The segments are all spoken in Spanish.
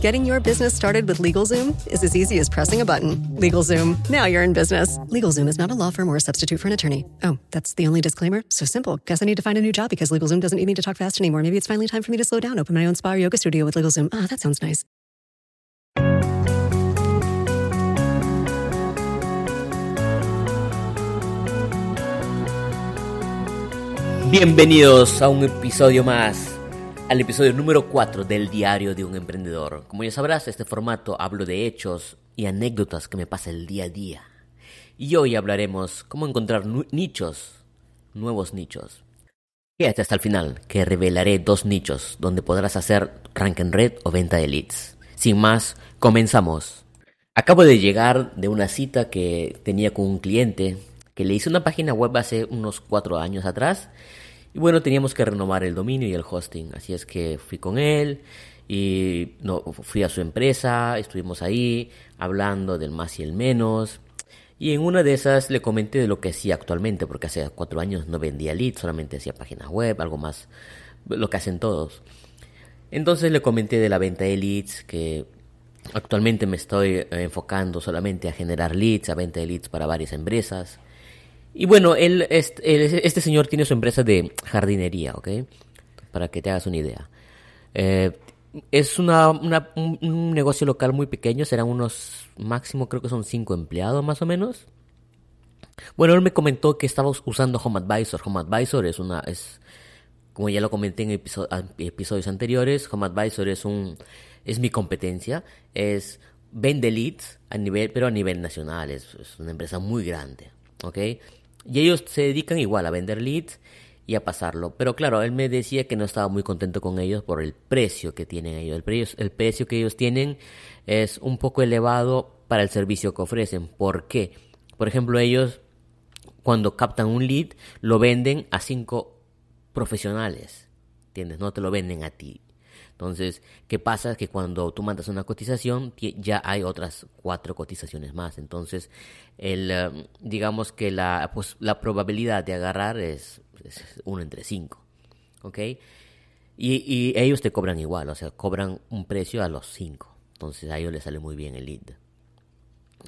Getting your business started with LegalZoom is as easy as pressing a button. LegalZoom, now you're in business. LegalZoom is not a law firm or a substitute for an attorney. Oh, that's the only disclaimer? So simple. Guess I need to find a new job because LegalZoom doesn't need me to talk fast anymore. Maybe it's finally time for me to slow down, open my own spa or yoga studio with LegalZoom. Ah, that sounds nice. Bienvenidos a un episodio más al episodio número 4 del Diario de un Emprendedor. Como ya sabrás, este formato hablo de hechos y anécdotas que me pasa el día a día. Y hoy hablaremos cómo encontrar nichos, nuevos nichos. Quédate hasta el final, que revelaré dos nichos donde podrás hacer rank en red o venta de leads. Sin más, comenzamos. Acabo de llegar de una cita que tenía con un cliente que le hice una página web hace unos cuatro años atrás y bueno, teníamos que renovar el dominio y el hosting, así es que fui con él y no, fui a su empresa, estuvimos ahí hablando del más y el menos. Y en una de esas le comenté de lo que hacía actualmente, porque hace cuatro años no vendía leads, solamente hacía páginas web, algo más, lo que hacen todos. Entonces le comenté de la venta de leads, que actualmente me estoy eh, enfocando solamente a generar leads, a venta de leads para varias empresas. Y bueno, él, este, este, señor tiene su empresa de jardinería, ¿ok? Para que te hagas una idea. Eh, es una, un, negocio local muy pequeño, serán unos, máximo creo que son cinco empleados más o menos. Bueno, él me comentó que estaba usando Home Advisor. Home Advisor es una, es, como ya lo comenté en episodios anteriores, Home Advisor es un, es mi competencia, es vende leads a nivel, pero a nivel nacional, es, es una empresa muy grande, ¿ok? Y ellos se dedican igual a vender leads y a pasarlo. Pero claro, él me decía que no estaba muy contento con ellos por el precio que tienen ellos. El precio, el precio que ellos tienen es un poco elevado para el servicio que ofrecen. ¿Por qué? Por ejemplo, ellos cuando captan un lead lo venden a cinco profesionales. ¿Entiendes? No te lo venden a ti. Entonces, ¿qué pasa? Que cuando tú mandas una cotización, ya hay otras cuatro cotizaciones más. Entonces, el, eh, digamos que la, pues, la probabilidad de agarrar es, uno entre cinco. ¿Ok? Y, ellos te cobran igual, o sea, cobran un precio a los cinco. Entonces, a ellos les sale muy bien el lead.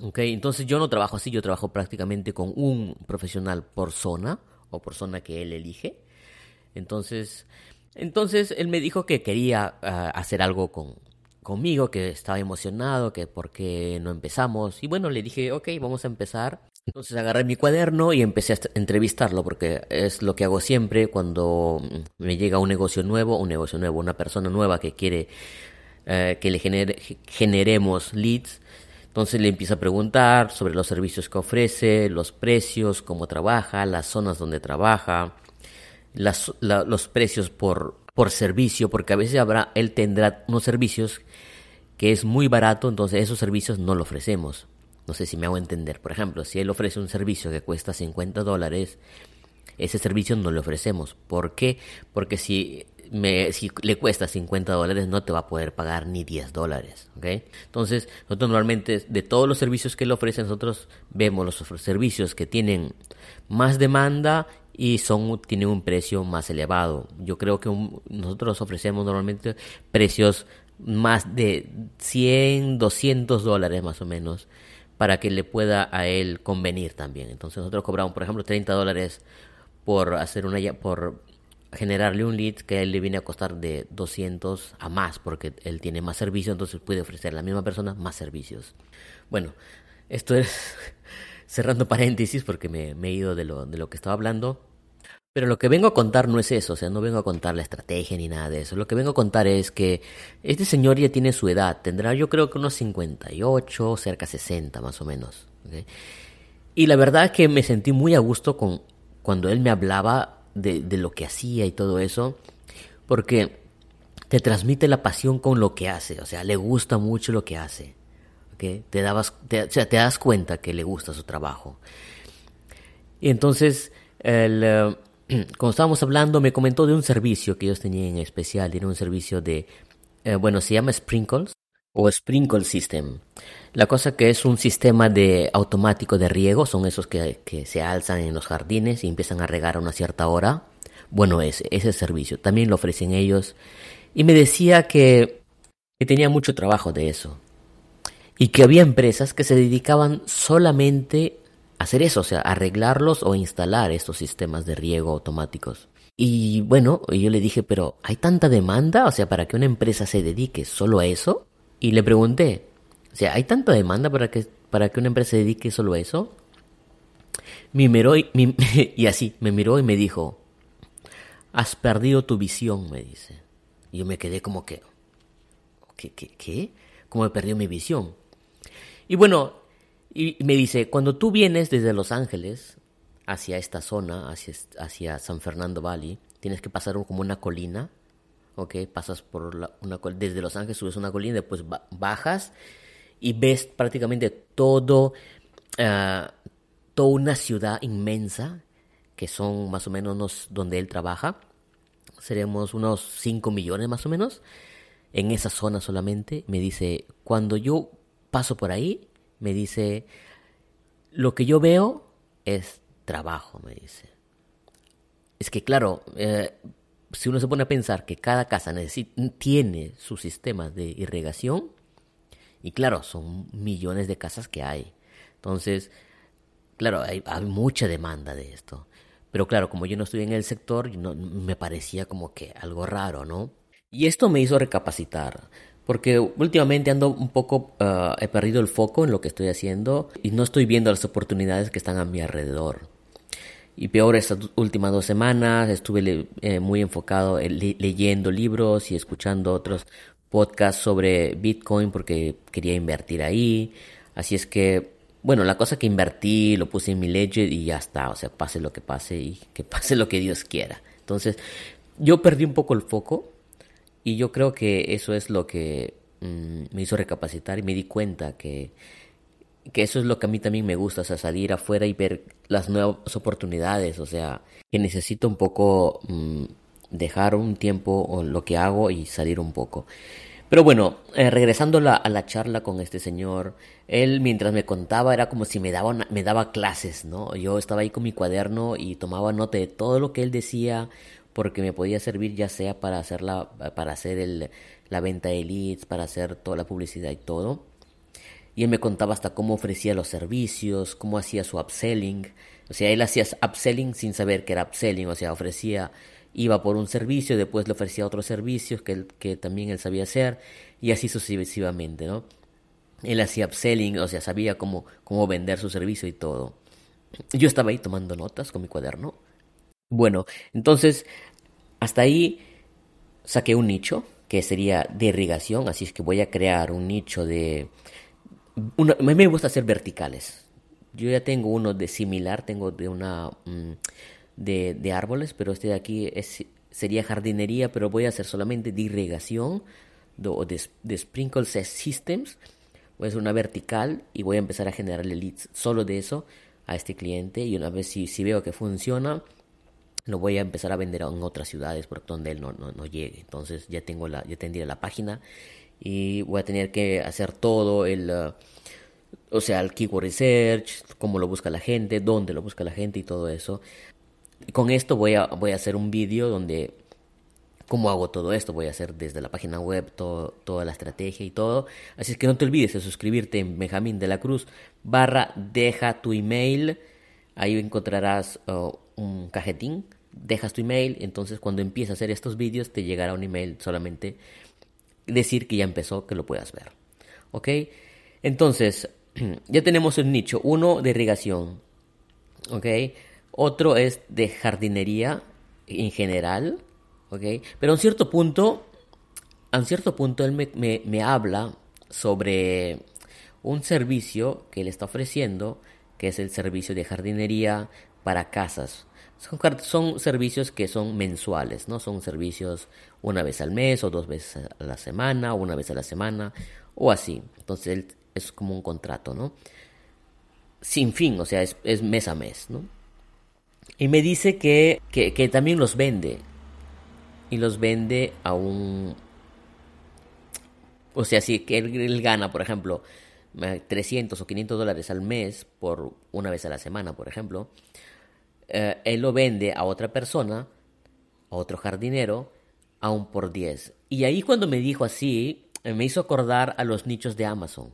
¿Ok? Entonces, yo no trabajo así, yo trabajo prácticamente con un profesional por zona o por zona que él elige. Entonces, entonces él me dijo que quería ah, hacer algo con, conmigo, que estaba emocionado, que por qué no empezamos. Y bueno, le dije, ok, vamos a empezar. Entonces agarré mi cuaderno y empecé a entrevistarlo, porque es lo que hago siempre cuando me llega un negocio nuevo, un negocio nuevo, una persona nueva que quiere eh, que le generemos leads. Entonces le empiezo a preguntar sobre los servicios que ofrece, los precios, cómo trabaja, las zonas donde trabaja, las, los precios por, por servicio, porque a veces habrá, él tendrá unos servicios que es muy barato, entonces esos servicios no lo ofrecemos. No sé si me hago entender. Por ejemplo, si él ofrece un servicio que cuesta 50 dólares, ese servicio no le ofrecemos. ¿Por qué? Porque si, me, si le cuesta 50 dólares no te va a poder pagar ni 10 dólares. ¿okay? Entonces, nosotros normalmente de todos los servicios que le ofrecen, nosotros vemos los servicios que tienen más demanda y son tienen un precio más elevado. Yo creo que nosotros ofrecemos normalmente precios más de 100, 200 dólares más o menos para que le pueda a él convenir también. Entonces nosotros cobramos, por ejemplo, 30 dólares por hacer una por generarle un lead que a él le viene a costar de 200 a más porque él tiene más servicios, entonces puede ofrecer a la misma persona más servicios. Bueno, esto es cerrando paréntesis porque me, me he ido de lo, de lo que estaba hablando. Pero lo que vengo a contar no es eso, o sea, no vengo a contar la estrategia ni nada de eso. Lo que vengo a contar es que este señor ya tiene su edad, tendrá yo creo que unos 58, cerca de 60 más o menos. Y la verdad es que me sentí muy a gusto con cuando él me hablaba de, lo que hacía y todo eso, porque te transmite la pasión con lo que hace, o sea, le gusta mucho lo que hace. ¿okay? Te, dabas, o sea, te das cuenta que le gusta su trabajo. Y entonces, el... Como estábamos hablando, me comentó de un servicio que ellos tenían en especial. Tiene un servicio de, eh, bueno, se llama Sprinkles o Sprinkle System. La cosa que es un sistema de automático de riego, son esos que, que se alzan en los jardines y empiezan a regar a una cierta hora. Bueno, ese, ese servicio también lo ofrecen ellos. Y me decía que que tenía mucho trabajo de eso. Y que había empresas que se dedicaban solamente hacer eso, o sea, arreglarlos o instalar estos sistemas de riego automáticos. Y bueno, yo le dije, pero ¿hay tanta demanda? O sea, para que una empresa se dedique solo a eso. Y le pregunté, o sea, ¿hay tanta demanda para que, para que una empresa se dedique solo a eso? Me miró y, y así, me miró y me dijo, has perdido tu visión, me dice. Y yo me quedé como que, ¿qué? ¿Qué? qué? ¿Cómo he perdido mi visión? Y bueno, y me dice, cuando tú vienes desde Los Ángeles hacia esta zona, hacia, hacia San Fernando Valley, tienes que pasar como una colina, ¿ok? Pasas por la, una desde Los Ángeles subes una colina, después bajas y ves prácticamente todo, uh, toda una ciudad inmensa, que son más o menos donde él trabaja. Seremos unos 5 millones más o menos en esa zona solamente. Me dice, cuando yo paso por ahí, me dice, lo que yo veo es trabajo, me dice. Es que claro, eh, si uno se pone a pensar que cada casa tiene su sistema de irrigación, y claro, son millones de casas que hay. Entonces, claro, hay, mucha demanda de esto. Pero claro, como yo no estoy en el sector, no, me parecía como que algo raro, ¿no? Y esto me hizo recapacitar, porque últimamente ando un poco, uh, he perdido el foco en lo que estoy haciendo y no estoy viendo las oportunidades que están a mi alrededor. Y peor, estas últimas dos semanas estuve eh, muy enfocado leyendo libros y escuchando otros podcasts sobre Bitcoin porque quería invertir ahí. Así es que, bueno, la cosa que invertí lo puse en mi ledger y ya está. O sea, pase lo que pase y que pase lo que Dios quiera. Entonces, yo perdí un poco el foco y yo creo que eso es lo que mm, me hizo recapacitar y me di cuenta que, que eso es lo que a mí también me gusta, o sea, salir afuera y ver las nuevas oportunidades, o sea, que necesito un poco mm, dejar un tiempo o lo que hago y salir un poco. Pero bueno, eh, regresando a la charla con este señor, él mientras me contaba era como si me daba, me daba clases, ¿no? Yo estaba ahí con mi cuaderno y tomaba nota de todo lo que él decía porque me podía servir ya sea para hacer la, para hacer el, la venta de leads, para hacer toda la publicidad y todo. Y él me contaba hasta cómo ofrecía los servicios, cómo hacía su upselling. O sea, él hacía upselling sin saber que era upselling, o sea, ofrecía iba por un servicio, después le ofrecía otros servicios que, que también él sabía hacer y así sucesivamente, ¿no? Él hacía upselling, o sea, sabía cómo, cómo vender su servicio y todo. Yo estaba ahí tomando notas con mi cuaderno. Bueno, entonces, hasta ahí saqué un nicho que sería de irrigación, así es que voy a crear un nicho de... A mí me gusta hacer verticales. Yo ya tengo uno de similar, tengo de una... Mm, de, árboles, pero este de aquí sería jardinería, pero voy a hacer solamente de irrigación o de, de, sprinkle systems. Voy a hacer una vertical y voy a empezar a generarle leads solo de eso a este cliente y una vez si, si veo que funciona, lo voy a empezar a vender en otras ciudades por donde él no, no, llegue. Entonces ya tengo la, ya tendría la página y voy a tener que hacer todo el, uh, o sea, el keyword research, cómo lo busca la gente, dónde lo busca la gente y todo eso con esto voy a, voy a hacer un vídeo donde cómo hago todo esto. Voy a hacer desde la página web toda la estrategia y todo. Así es que no te olvides de suscribirte en Benjamín de la Cruz barra deja tu email. Ahí encontrarás uh, un cajetín. Dejas tu email. Entonces cuando empieces a hacer estos vídeos te llegará un email solamente decir que ya empezó, que lo puedas ver. ¿Ok? Entonces ya tenemos el nicho. Uno de irrigación. ¿Ok? Otro es de jardinería en general, ¿ok? Pero a un cierto punto, a un cierto punto él me, habla sobre un servicio que él está ofreciendo, que es el servicio de jardinería para casas. Son, servicios que son mensuales, ¿no? Son servicios una vez al mes o dos veces a la semana o una vez a la semana o así. Entonces él, es como un contrato, ¿no? Sin fin, o sea, es, es mes a mes, ¿no? Y me dice que, que, también los vende. Y los vende a un... O sea, si que él, gana, por ejemplo, 300 o 500 dólares al mes por una vez a la semana, por ejemplo, eh, él lo vende a otra persona, a otro jardinero, aún por 10. Y ahí cuando me dijo así, me hizo acordar a los nichos de Amazon.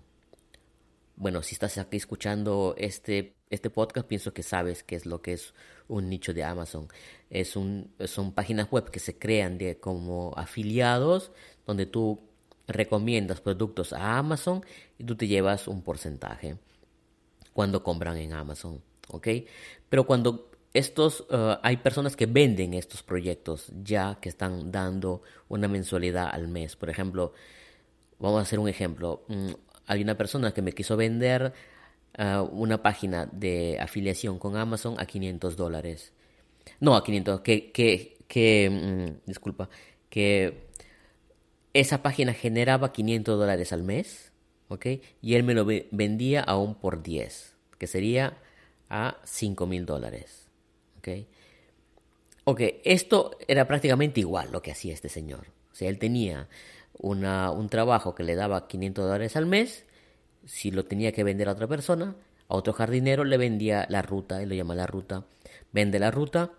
Bueno, si estás aquí escuchando este, este podcast, pienso que sabes qué es lo que es un nicho de Amazon. Es un, son páginas web que se crean como afiliados, donde tú recomiendas productos a Amazon y tú te llevas un porcentaje cuando compran en Amazon, ¿ok? Pero cuando estos, uh, hay personas que venden estos proyectos ya que están dando una mensualidad al mes. Por ejemplo, vamos a hacer un ejemplo. Mm, hay una persona que me quiso vender uh, una página de afiliación con Amazon a 500 dólares. No, a 500, que, que, que mm, disculpa, que esa página generaba 500 dólares al mes, ¿ok? Y él me lo vendía aún por 10, que sería a 5 mil dólares, ¿ok? Esto era prácticamente igual lo que hacía este señor. O sea, él tenía una, un trabajo que le daba 500 dólares al mes, si lo tenía que vender a otra persona, a otro jardinero le vendía la ruta, él lo llama la ruta, vende la ruta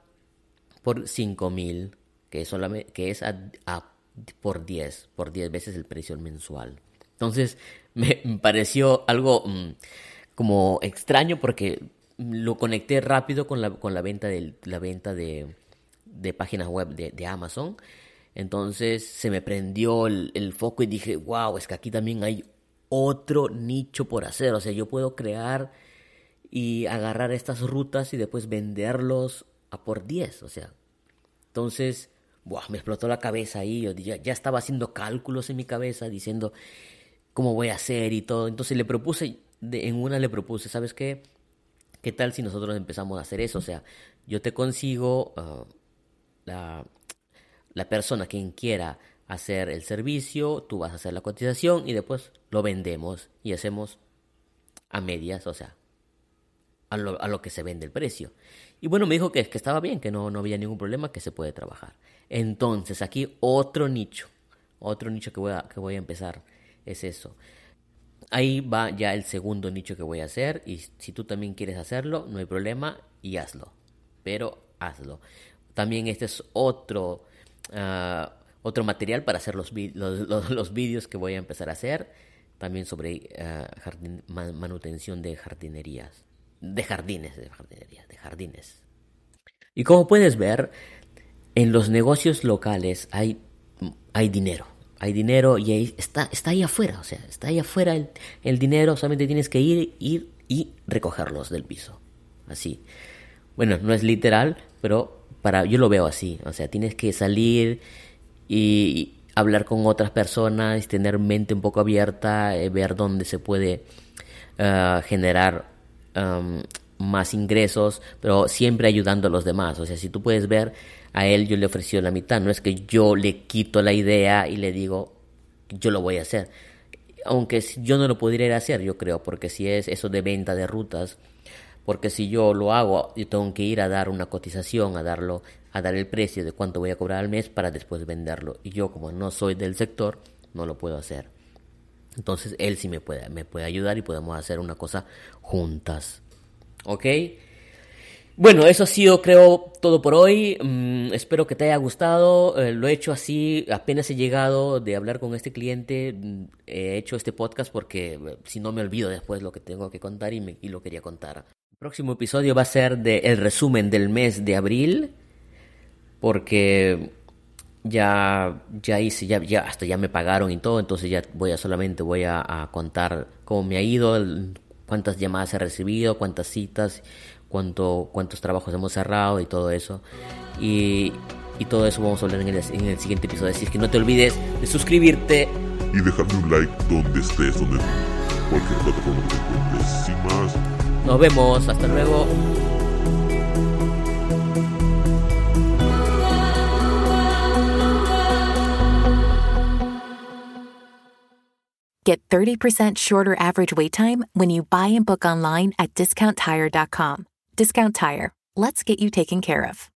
por 5 mil, que es, que es a, por 10, por 10 veces el precio mensual. Entonces me pareció algo mm, como extraño porque lo conecté rápido con la, con la venta, de, la venta de, de páginas web de, Amazon entonces se me prendió el, foco y dije, wow, es que aquí también hay otro nicho por hacer. O sea, yo puedo crear y agarrar estas rutas y después venderlos a por 10. O sea, entonces, wow, me explotó la cabeza ahí. Yo ya, ya estaba haciendo cálculos en mi cabeza diciendo cómo voy a hacer y todo. Entonces le propuse, en una le propuse, ¿sabes qué? ¿Qué tal si nosotros empezamos a hacer eso? O sea, yo te consigo ah, la, la persona quien quiera hacer el servicio, tú vas a hacer la cotización y después lo vendemos y hacemos a medias, o sea, a lo, que se vende el precio. Y bueno, me dijo que, que estaba bien, que no, no había ningún problema, que se puede trabajar. Entonces, aquí otro nicho, otro nicho que voy a, que voy a empezar es eso. Ahí va ya el segundo nicho que voy a hacer y si tú también quieres hacerlo, no hay problema y hazlo. Pero hazlo. También este es otro Ah, otro material para hacer los, los, vídeos que voy a empezar a hacer, también sobre ah, manutención de jardinerías, de jardines, de jardinerías, de jardines. Y como puedes ver, en los negocios locales hay, hay dinero, hay dinero y ahí está, está ahí afuera, o sea, está ahí afuera el, el dinero, solamente tienes que ir, ir y recogerlos del piso, así. Bueno, no es literal, pero para, yo lo veo así, o sea, tienes que salir y hablar con otras personas, tener mente un poco abierta, eh, ver dónde se puede ah, generar más ingresos, pero siempre ayudando a los demás. O sea, si tú puedes ver, a él yo le ofrecí la mitad, no es que yo le quito la idea y le digo, yo lo voy a hacer. Aunque yo no lo pudiera hacer, yo creo, porque si es eso de venta de rutas, porque si yo lo hago, yo tengo que ir a dar una cotización, a darlo, a dar el precio de cuánto voy a cobrar al mes para después venderlo. Y yo como no soy del sector, no lo puedo hacer. Entonces él sí me puede ayudar y podemos hacer una cosa juntas. ¿Ok? Bueno, eso ha sido creo todo por hoy. Mm, espero que te haya gustado. Eh, lo he hecho así, apenas he llegado de hablar con este cliente. Mm, he hecho este podcast porque eh, si no me olvido después lo que tengo que contar y, y lo quería contar. El próximo episodio va a ser de el resumen del mes de abril, porque ya, ya hice, ya, hasta ya me pagaron y todo, entonces ya voy a solamente voy a, contar cómo me ha ido, cuántas llamadas he recibido, cuántas citas, cuánto, cuántos trabajos hemos cerrado y todo eso. Y, y todo eso vamos a hablar en el, en el, siguiente episodio. Así que no te olvides de suscribirte. Y dejarme un like donde estés, donde cualquier plataforma que te encuentres. Sin más. Nos vemos, hasta luego. Get 30% shorter average wait time when you buy and book online at discounttire.com. Discount Tire. Let's get you taken care of.